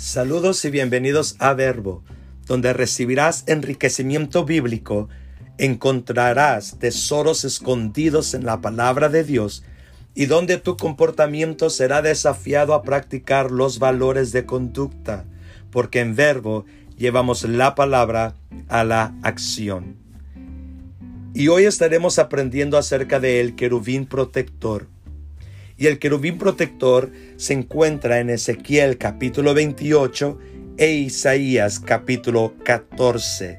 Saludos y bienvenidos a Verbo, donde recibirás enriquecimiento bíblico, encontrarás tesoros escondidos en la palabra de Dios y donde tu comportamiento será desafiado a practicar los valores de conducta, porque en Verbo llevamos la palabra a la acción. Y hoy estaremos aprendiendo acerca del querubín protector. Y el querubín protector se encuentra en Ezequiel capítulo 28 e Isaías capítulo 14.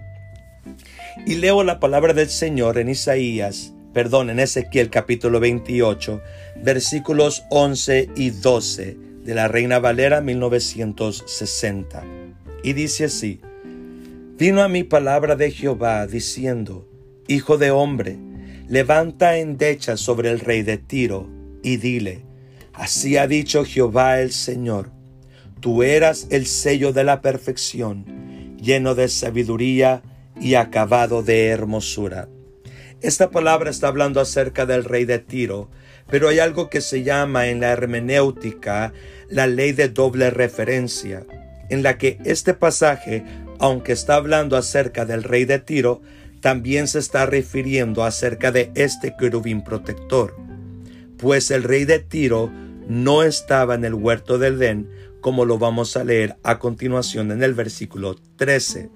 Y leo la palabra del Señor en Isaías, perdón, en Ezequiel capítulo 28, versículos 11 y 12 de la Reina Valera 1960. Y dice así, Vino a mi palabra de Jehová diciendo, Hijo de hombre, levanta endecha sobre el rey de Tiro y dile, Así ha dicho Jehová el Señor, tú eras el sello de la perfección, lleno de sabiduría y acabado de hermosura. Esta palabra está hablando acerca del rey de Tiro, pero hay algo que se llama en la hermenéutica la ley de doble referencia, en la que este pasaje, aunque está hablando acerca del rey de Tiro, también se está refiriendo acerca de este querubín protector, pues el rey de Tiro no estaba en el huerto del Edén, como lo vamos a leer a continuación en el versículo 13.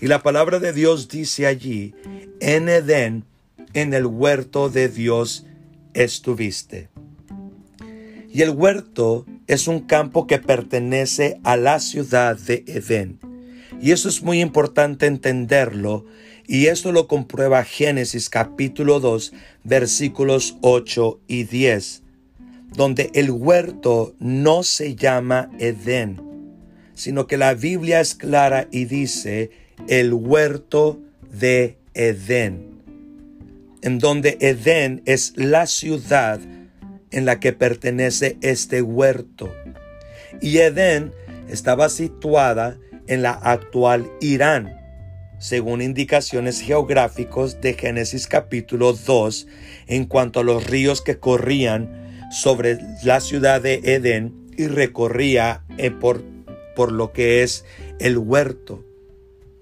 Y la palabra de Dios dice allí, en Edén, en el huerto de Dios estuviste. Y el huerto es un campo que pertenece a la ciudad de Edén. Y eso es muy importante entenderlo y esto lo comprueba Génesis capítulo 2 versículos 8 y 10, donde el huerto no se llama Edén, sino que la Biblia es clara y dice el huerto de Edén, en donde Edén es la ciudad en la que pertenece este huerto. Y Edén estaba situada en la actual Irán según indicaciones geográficos de Génesis capítulo 2, en cuanto a los ríos que corrían sobre la ciudad de Edén y recorría eh, por, por lo que es el huerto.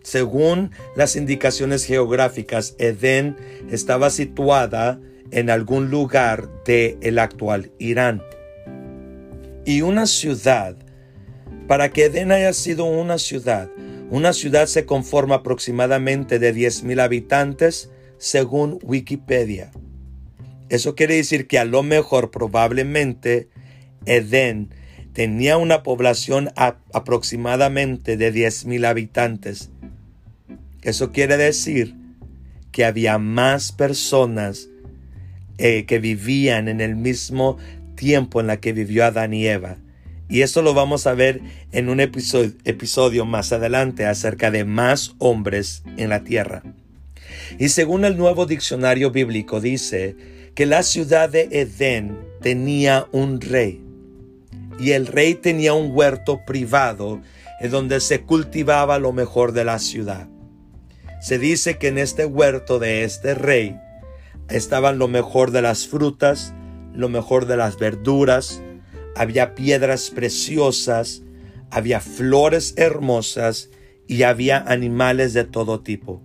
Según las indicaciones geográficas, Edén estaba situada en algún lugar de el actual Irán. Y una ciudad, para que Edén haya sido una ciudad, una ciudad se conforma aproximadamente de 10.000 habitantes según Wikipedia. Eso quiere decir que a lo mejor probablemente Edén tenía una población aproximadamente de 10.000 habitantes. Eso quiere decir que había más personas eh, que vivían en el mismo tiempo en la que vivió Adán y Eva. Y esto lo vamos a ver en un episodio, más adelante acerca de más hombres en la tierra. Y según el nuevo diccionario bíblico dice que la ciudad de Edén tenía un rey. Y el rey tenía un huerto privado en donde se cultivaba lo mejor de la ciudad. Se dice que en este huerto de este rey estaban lo mejor de las frutas, lo mejor de las verduras, había piedras preciosas, había flores hermosas y había animales de todo tipo.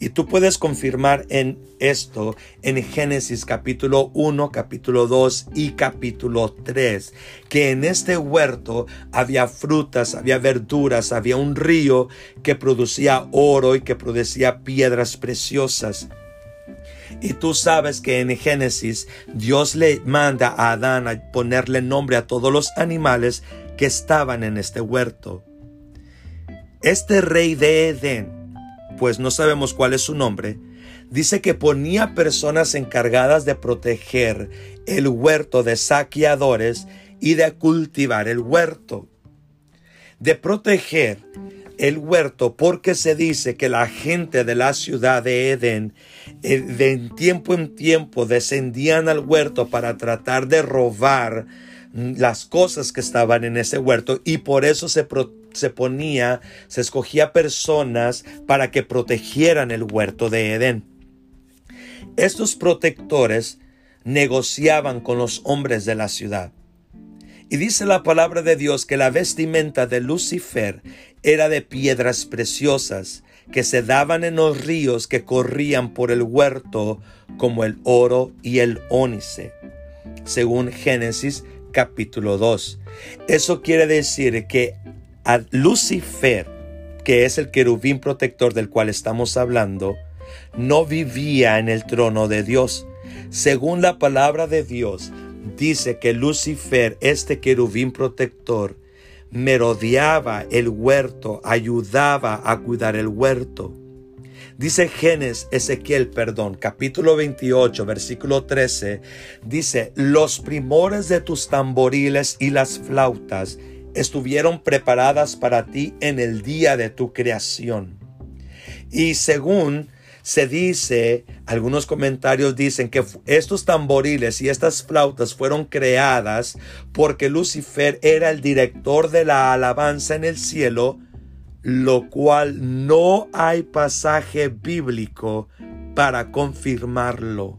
Y tú puedes confirmar en esto en Génesis capítulo 1, capítulo 2 y capítulo 3, que en este huerto había frutas, había verduras, había un río que producía oro y que producía piedras preciosas. Y tú sabes que en Génesis Dios le manda a Adán a ponerle nombre a todos los animales que estaban en este huerto. Este rey de Edén, pues no sabemos cuál es su nombre, dice que ponía personas encargadas de proteger el huerto de saqueadores y de cultivar el huerto. De proteger el huerto porque se dice que la gente de la ciudad de Edén eh, de tiempo en tiempo descendían al huerto para tratar de robar las cosas que estaban en ese huerto y por eso se, se ponía, se escogía personas para que protegieran el huerto de Edén. Estos protectores negociaban con los hombres de la ciudad Y dice la palabra de Dios que la vestimenta de Lucifer era de piedras preciosas que se daban en los ríos que corrían por el huerto como el oro y el ónice, según Génesis capítulo 2. Eso quiere decir que Lucifer, que es el querubín protector del cual estamos hablando, no vivía en el trono de Dios. Según la palabra de Dios, dice que Lucifer, este querubín protector, merodeaba el huerto, ayudaba a cuidar el huerto. Dice Génesis, Ezequiel, perdón, capítulo 28, versículo 13, dice, los primores de tus tamboriles y las flautas estuvieron preparadas para ti en el día de tu creación. Y según se dice, algunos comentarios dicen que estos tamboriles y estas flautas fueron creadas porque Lucifer era el director de la alabanza en el cielo, lo cual no hay pasaje bíblico para confirmarlo.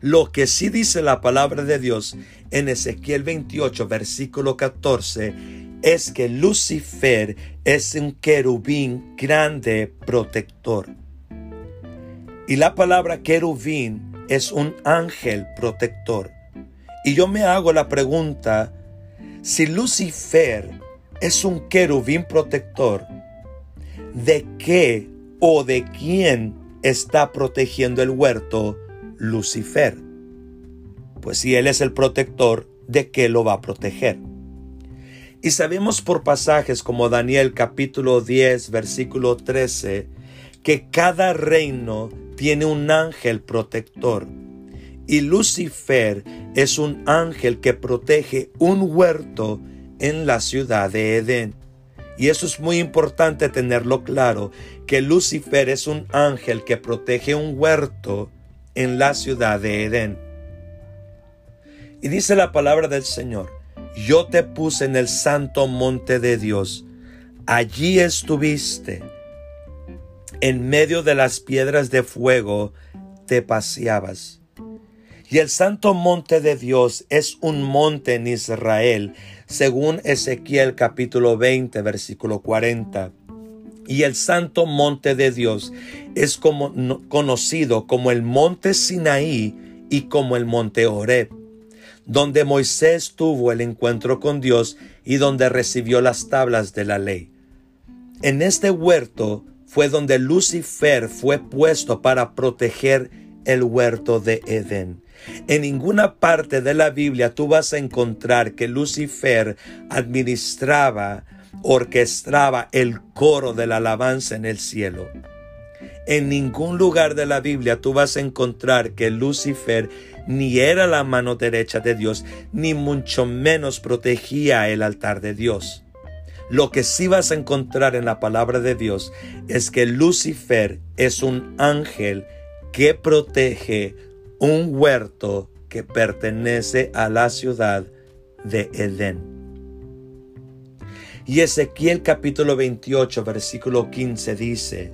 Lo que sí dice la palabra de Dios en Ezequiel 28, versículo 14, es que Lucifer es un querubín grande protector. Y la palabra querubín es un ángel protector. Y yo me hago la pregunta, si Lucifer es un querubín protector, ¿de qué o de quién está protegiendo el huerto Lucifer? Pues si él es el protector, ¿de qué lo va a proteger? Y sabemos por pasajes como Daniel capítulo 10 versículo 13 que cada reino tiene un ángel protector. Y Lucifer es un ángel que protege un huerto en la ciudad de Edén. Y eso es muy importante tenerlo claro, que Lucifer es un ángel que protege un huerto en la ciudad de Edén. Y dice la palabra del Señor, yo te puse en el santo monte de Dios. Allí estuviste. En medio de las piedras de fuego te paseabas. Y el santo monte de Dios es un monte en Israel, según Ezequiel capítulo 20, versículo 40. Y el santo monte de Dios es como, conocido como el monte Sinaí y como el monte Horeb donde Moisés tuvo el encuentro con Dios y donde recibió las tablas de la ley. En este huerto fue donde Lucifer fue puesto para proteger el huerto de Edén. En ninguna parte de la Biblia tú vas a encontrar que Lucifer administraba, orquestaba el coro de la alabanza en el cielo. En ningún lugar de la Biblia tú vas a encontrar que Lucifer ni era la mano derecha de Dios, ni mucho menos protegía el altar de Dios. Lo que sí vas a encontrar en la palabra de Dios es que Lucifer es un ángel que protege un huerto que pertenece a la ciudad de Edén. Y Ezequiel capítulo 28 versículo 15 dice,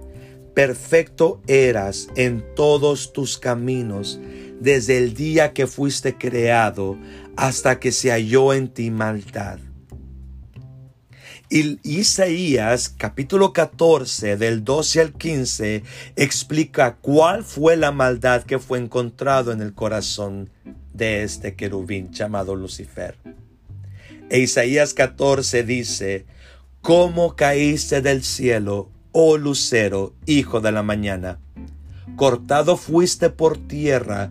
Perfecto eras en todos tus caminos desde el día que fuiste creado hasta que se halló en ti maldad. Y Isaías capítulo 14 del 12 al 15 explica cuál fue la maldad que fue encontrado en el corazón de este querubín llamado Lucifer. E Isaías 14 dice, ¿cómo caíste del cielo, oh lucero, hijo de la mañana? Cortado fuiste por tierra,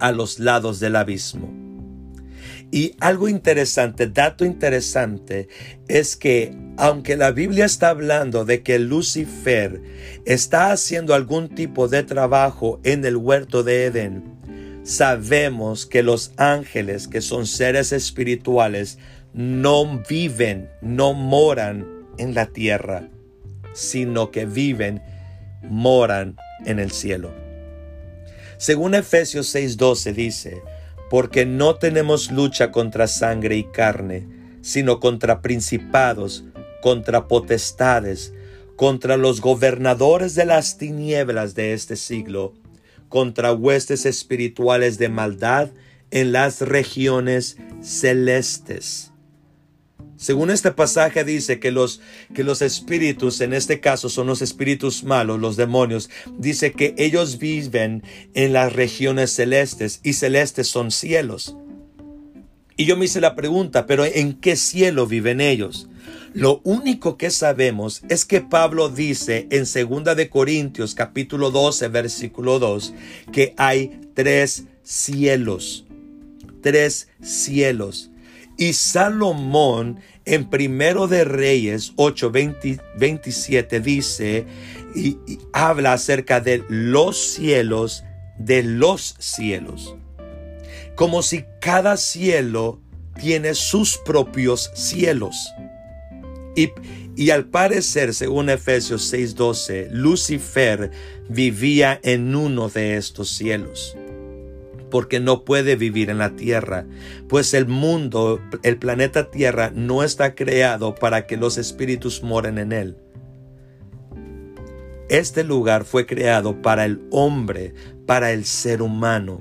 a los lados del abismo. Y algo interesante, dato interesante, es que aunque la Biblia está hablando de que Lucifer está haciendo algún tipo de trabajo en el huerto de Edén, sabemos que los ángeles, que son seres espirituales, no viven, no moran en la tierra, sino que viven, moran en el cielo. Según Efesios 6:12 dice, porque no tenemos lucha contra sangre y carne, sino contra principados, contra potestades, contra los gobernadores de las tinieblas de este siglo, contra huestes espirituales de maldad en las regiones celestes. Según este pasaje dice que los, que los espíritus, en este caso son los espíritus malos, los demonios, dice que ellos viven en las regiones celestes y celestes son cielos. Y yo me hice la pregunta, pero ¿en qué cielo viven ellos? Lo único que sabemos es que Pablo dice en 2 de Corintios capítulo 12 versículo 2 que hay tres cielos. Tres cielos. Y Salomón en Primero de Reyes 8, 27 dice y, y habla acerca de los cielos, de los cielos. Como si cada cielo tiene sus propios cielos. Y, y, al parecer, según Efesios 6:12, Lucifer vivía en uno de estos cielos porque no puede vivir en la tierra, pues el mundo, el planeta Tierra, no está creado para que los espíritus moren en él. Este lugar fue creado para el hombre, para el ser humano.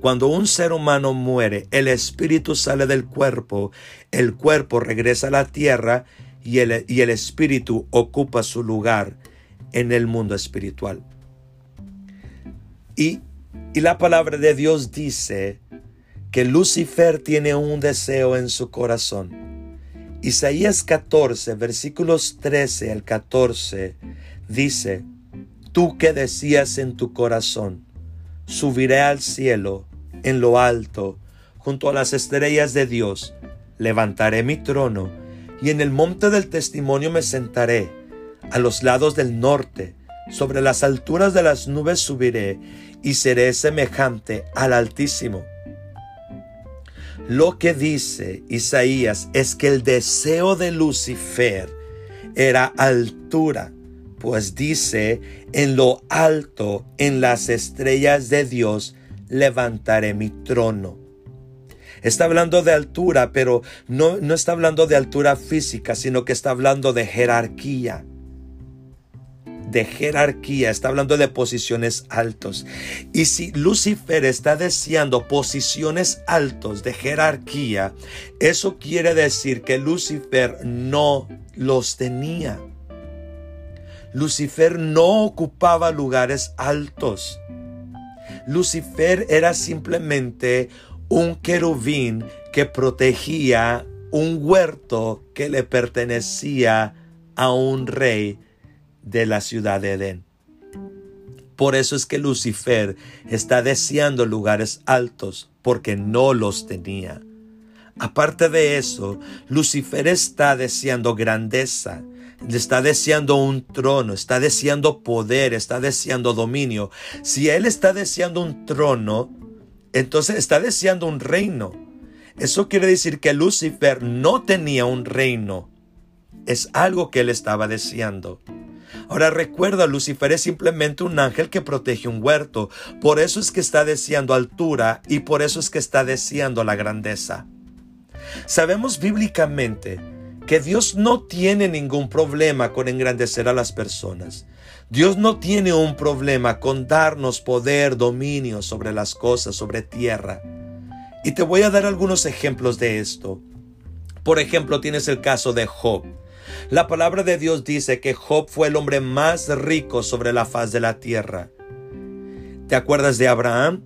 Cuando un ser humano muere, el espíritu sale del cuerpo, el cuerpo regresa a la tierra y el, y el espíritu ocupa su lugar en el mundo espiritual. Y y la palabra de Dios dice que Lucifer tiene un deseo en su corazón. Isaías 14, versículos 13 al 14, dice, Tú que decías en tu corazón, subiré al cielo, en lo alto, junto a las estrellas de Dios, levantaré mi trono, y en el monte del testimonio me sentaré, a los lados del norte, sobre las alturas de las nubes subiré, y seré semejante al Altísimo. Lo que dice Isaías es que el deseo de Lucifer era altura, pues dice, en lo alto, en las estrellas de Dios, levantaré mi trono. Está hablando de altura, pero no, no está hablando de altura física, sino que está hablando de jerarquía de jerarquía, está hablando de posiciones altos. Y si Lucifer está deseando posiciones altos de jerarquía, eso quiere decir que Lucifer no los tenía. Lucifer no ocupaba lugares altos. Lucifer era simplemente un querubín que protegía un huerto que le pertenecía a un rey de la ciudad de Edén. Por eso es que Lucifer está deseando lugares altos porque no los tenía. Aparte de eso, Lucifer está deseando grandeza, está deseando un trono, está deseando poder, está deseando dominio. Si él está deseando un trono, entonces está deseando un reino. Eso quiere decir que Lucifer no tenía un reino. Es algo que él estaba deseando. Ahora recuerda, Lucifer es simplemente un ángel que protege un huerto. Por eso es que está deseando altura y por eso es que está deseando la grandeza. Sabemos bíblicamente que Dios no tiene ningún problema con engrandecer a las personas. Dios no tiene un problema con darnos poder, dominio sobre las cosas, sobre tierra. Y te voy a dar algunos ejemplos de esto. Por ejemplo, tienes el caso de Job. La palabra de Dios dice que Job fue el hombre más rico sobre la faz de la tierra. ¿Te acuerdas de Abraham?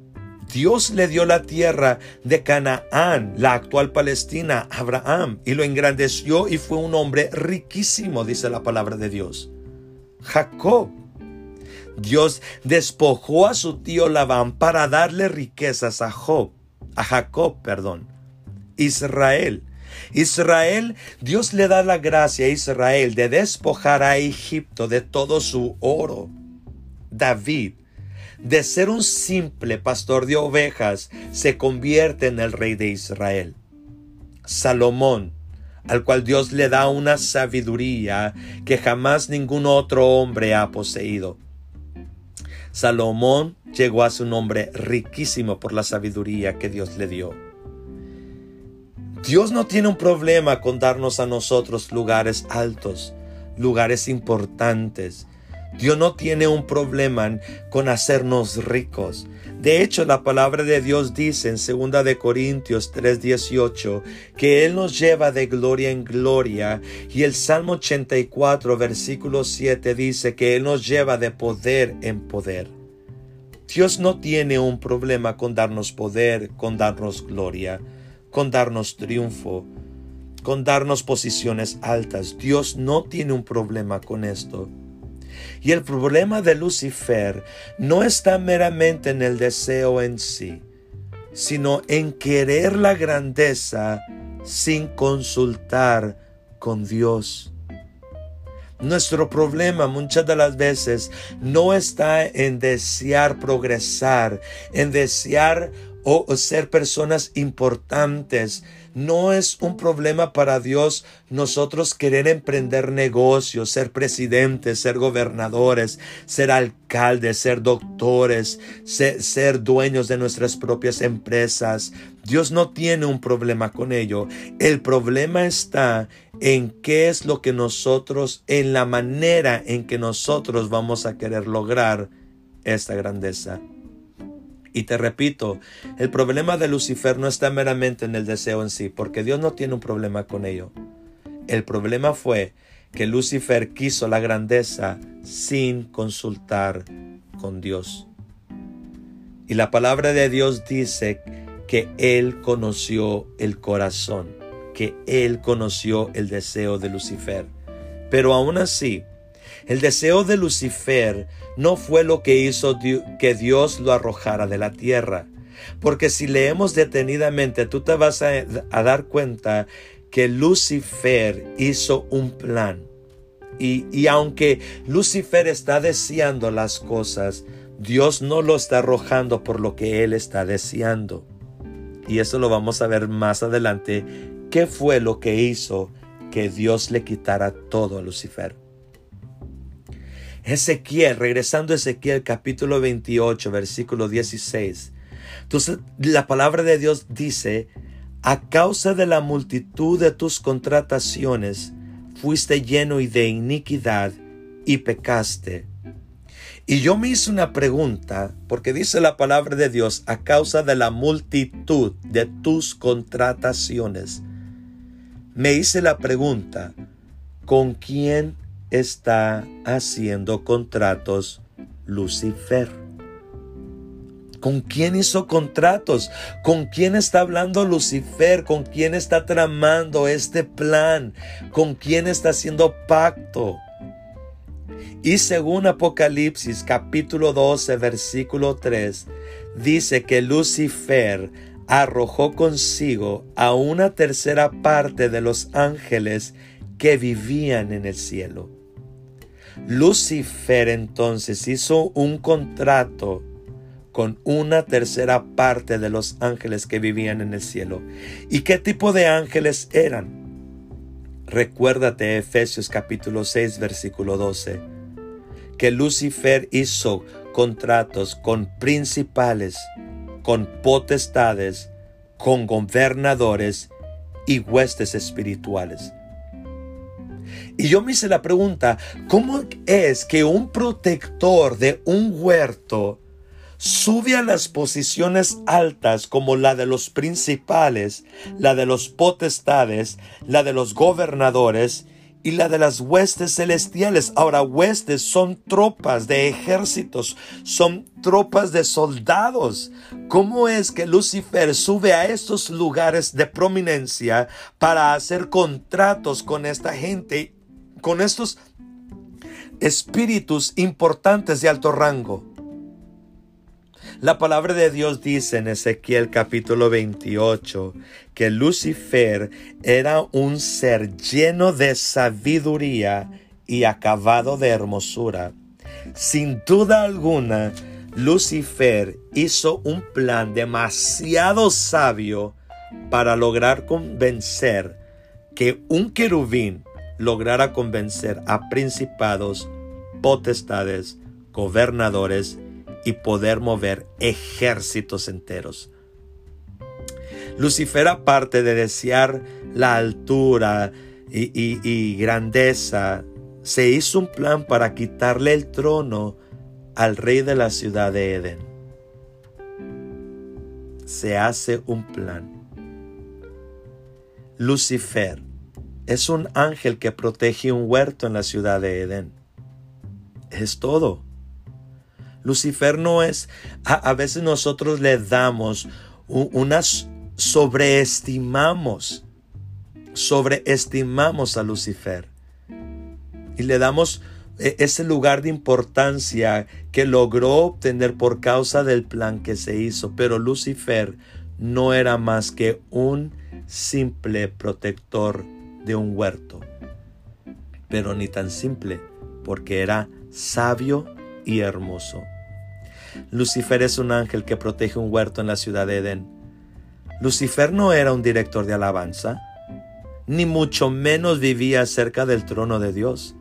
Dios le dio la tierra de Canaán, la actual Palestina, a Abraham, y lo engrandeció y fue un hombre riquísimo, dice la palabra de Dios. Jacob. Dios despojó a su tío Labán para darle riquezas a Job, a Jacob, perdón. Israel. Israel, Dios le da la gracia a Israel de despojar a Egipto de todo su oro. David, de ser un simple pastor de ovejas, se convierte en el rey de Israel. Salomón, al cual Dios le da una sabiduría que jamás ningún otro hombre ha poseído. Salomón llegó a su nombre riquísimo por la sabiduría que Dios le dio. Dios no tiene un problema con darnos a nosotros lugares altos, lugares importantes. Dios no tiene un problema con hacernos ricos. De hecho, la palabra de Dios dice en 2 de Corintios 3:18 que él nos lleva de gloria en gloria y el Salmo 84 versículo 7 dice que él nos lleva de poder en poder. Dios no tiene un problema con darnos poder, con darnos gloria, con darnos triunfo, con darnos posiciones altas. Dios no tiene un problema con esto. Y el problema de Lucifer no está meramente en el deseo en sí, sino en querer la grandeza sin consultar con Dios. Nuestro problema muchas de las veces no está en desear progresar, en desear o ser personas importantes, no es un problema para Dios nosotros querer emprender negocios, ser presidentes, ser gobernadores, ser alcaldes, ser doctores, ser, dueños de nuestras propias empresas. Dios no tiene un problema con ello. El problema está en qué es lo que nosotros, en la manera en que nosotros vamos a querer lograr esta grandeza. Y te repito, el problema de Lucifer no está meramente en el deseo en sí, porque Dios no tiene un problema con ello. El problema fue que Lucifer quiso la grandeza sin consultar con Dios. Y la palabra de Dios dice que Él conoció el corazón, que Él conoció el deseo de Lucifer. Pero aún así, el deseo de Lucifer no fue lo que hizo que Dios lo arrojara de la tierra. Porque si leemos detenidamente, tú te vas a, dar cuenta que Lucifer hizo un plan. Y, y, aunque Lucifer está deseando las cosas, Dios no lo está arrojando por lo que él está deseando. Y eso lo vamos a ver más adelante. ¿Qué fue lo que hizo que Dios le quitara todo a Lucifer? Ezequiel, regresando a Ezequiel capítulo 28, versículo 16. Entonces, la palabra de Dios dice, a causa de la multitud de tus contrataciones, fuiste lleno de iniquidad y pecaste. Y yo me hice una pregunta, porque dice la palabra de Dios, a causa de la multitud de tus contrataciones. Me hice la pregunta, ¿con quién está haciendo contratos Lucifer. ¿Con quién hizo contratos? ¿Con quién está hablando Lucifer? ¿Con quién está tramando este plan? ¿Con quién está haciendo pacto? Y según Apocalipsis capítulo 12 versículo 3, dice que Lucifer arrojó consigo a una tercera parte de los ángeles que vivían en el cielo. Lucifer entonces hizo un contrato con una tercera parte de los ángeles que vivían en el cielo. ¿Y qué tipo de ángeles eran? Recuérdate Efesios capítulo 6 versículo 12, que Lucifer hizo contratos con principales, con potestades, con gobernadores y huestes espirituales. Y yo me hice la pregunta, ¿cómo es que un protector de un huerto sube a las posiciones altas como la de los principales, la de los potestades, la de los gobernadores y la de las huestes celestiales. Ahora, huestes son tropas de ejércitos, son tropas de soldados. ¿Cómo es que Lucifer sube a estos lugares de prominencia para hacer contratos con esta gente con estos espíritus importantes de alto rango. La palabra de Dios dice en Ezequiel capítulo 28 que Lucifer era un ser lleno de sabiduría y acabado de hermosura. Sin duda alguna, Lucifer hizo un plan demasiado sabio para lograr convencer que un querubín lograra convencer a principados, potestades, gobernadores y poder mover ejércitos enteros. Lucifer, aparte de desear la altura y, grandeza, se hizo un plan para quitarle el trono al rey de la ciudad de Edén. Se hace un plan. Lucifer es un ángel que protege un huerto en la ciudad de Edén. Es todo. Lucifer no es, a, veces nosotros le damos unas, sobreestimamos, sobreestimamos a Lucifer y le damos e, ese lugar de importancia que logró obtener por causa del plan que se hizo. Pero Lucifer no era más que un simple protector de un huerto. Pero ni tan simple, porque era sabio y hermoso. Lucifer es un ángel que protege un huerto en la ciudad de Edén. Lucifer no era un director de alabanza, ni mucho menos vivía cerca del trono de Dios.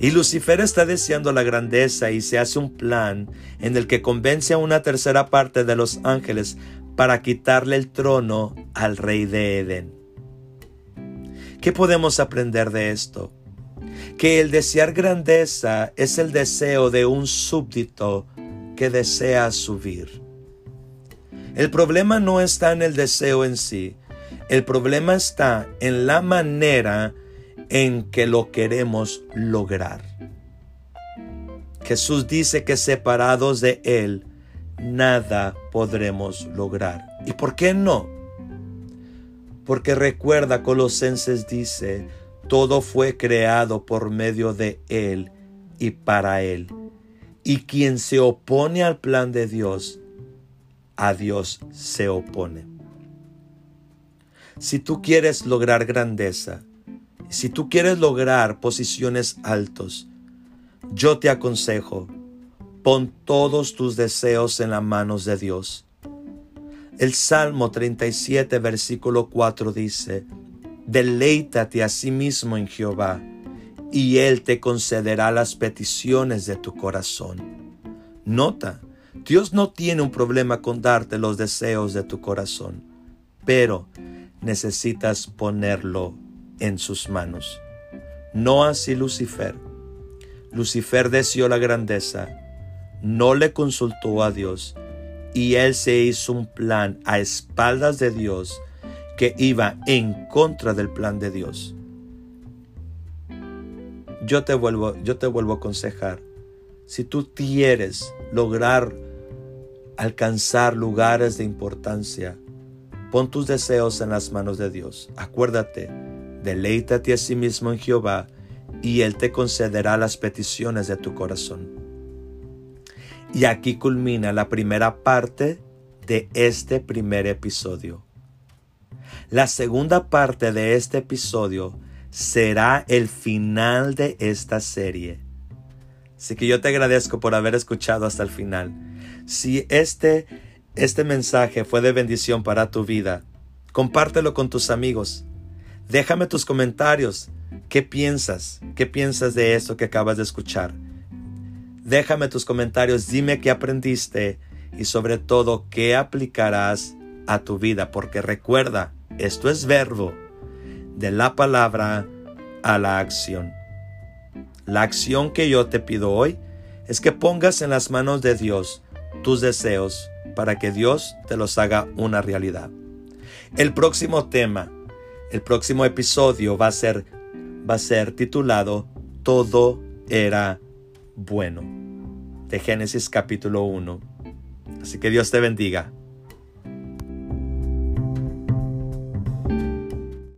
Y Lucifer está deseando la grandeza y se hace un plan en el que convence a una tercera parte de los ángeles para quitarle el trono al rey de Edén. ¿Qué podemos aprender de esto? Que el desear grandeza es el deseo de un súbdito que desea subir. El problema no está en el deseo en sí, el problema está en la manera en que lo queremos lograr. Jesús dice que separados de Él, nada podremos lograr. ¿Y por qué no? Porque recuerda, Colosenses dice, todo fue creado por medio de Él y para Él. Y quien se opone al plan de Dios, a Dios se opone. Si tú quieres lograr grandeza, si tú quieres lograr posiciones altos, yo te aconsejo, pon todos tus deseos en las manos de Dios. El Salmo 37, versículo 4 dice, Deleítate a sí mismo en Jehová, y Él te concederá las peticiones de tu corazón. Nota, Dios no tiene un problema con darte los deseos de tu corazón, pero necesitas ponerlo en sus manos. No así Lucifer. Lucifer deseó la grandeza, no le consultó a Dios, y él se hizo un plan a espaldas de Dios que iba en contra del plan de Dios. Yo te vuelvo, yo te vuelvo a aconsejar. Si tú quieres lograr alcanzar lugares de importancia, pon tus deseos en las manos de Dios. Acuérdate, deleítate a sí mismo en Jehová y Él te concederá las peticiones de tu corazón. Y aquí culmina la primera parte de este primer episodio. La segunda parte de este episodio será el final de esta serie. Así que yo te agradezco por haber escuchado hasta el final. Si este, este mensaje fue de bendición para tu vida, compártelo con tus amigos. Déjame tus comentarios. ¿Qué piensas? ¿Qué piensas de esto que acabas de escuchar? Déjame tus comentarios, dime qué aprendiste y sobre todo qué aplicarás a tu vida, porque recuerda, esto es verbo, de la palabra a la acción. La acción que yo te pido hoy es que pongas en las manos de Dios tus deseos para que Dios te los haga una realidad. El próximo tema, el próximo episodio va a ser va a ser titulado Todo era bueno de Génesis capítulo 1. Así que Dios te bendiga.